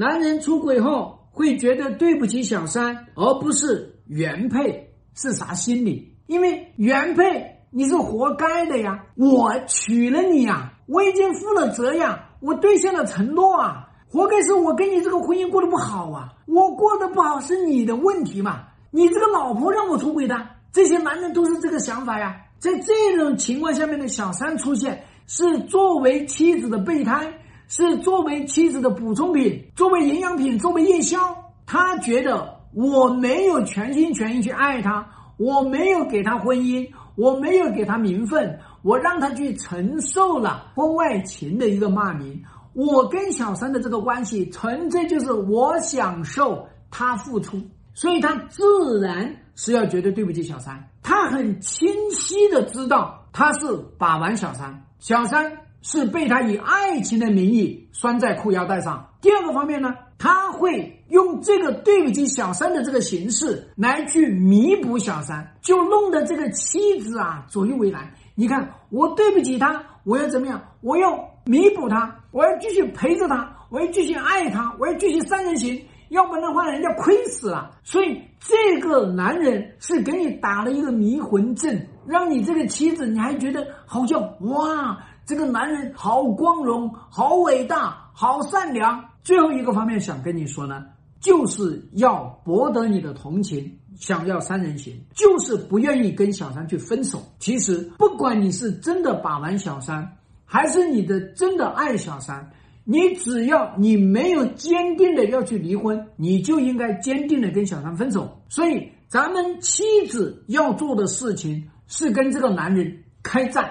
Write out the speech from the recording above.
男人出轨后会觉得对不起小三，而不是原配，是啥心理？因为原配你是活该的呀，我娶了你呀，我已经负了责呀，我兑现了承诺啊，活该是我跟你这个婚姻过得不好啊，我过得不好是你的问题嘛，你这个老婆让我出轨的，这些男人都是这个想法呀。在这种情况下面的小三出现，是作为妻子的备胎，是作为妻子的补充品，作为营养品，作为夜宵。他觉得我没有全心全意去爱他，我没有给他婚姻，我没有给他名分，我让他去承受了婚外情的一个骂名。我跟小三的这个关系，纯粹就是我享受，他付出，所以他自然是要觉得对不起小三。他很清晰的知道他是把玩小三，小三是被他以爱情的名义拴在裤腰带上。第二个方面呢，他会用这个对不起小三的这个形式来去弥补小三，就弄得这个妻子啊左右为难。你看，我对不起他，我要怎么样？我要弥补他，我要继续陪着他，我要继续爱他，我要继续三人行。要不然的话，人家亏死了。所以这个男人是给你打了一个迷魂阵，让你这个妻子你还觉得好像哇，这个男人好光荣、好伟大、好善良。最后一个方面想跟你说呢，就是要博得你的同情，想要三人行，就是不愿意跟小三去分手。其实不管你是真的把玩小三，还是你的真的爱小三。你只要你没有坚定的要去离婚，你就应该坚定的跟小三分手。所以，咱们妻子要做的事情是跟这个男人开战。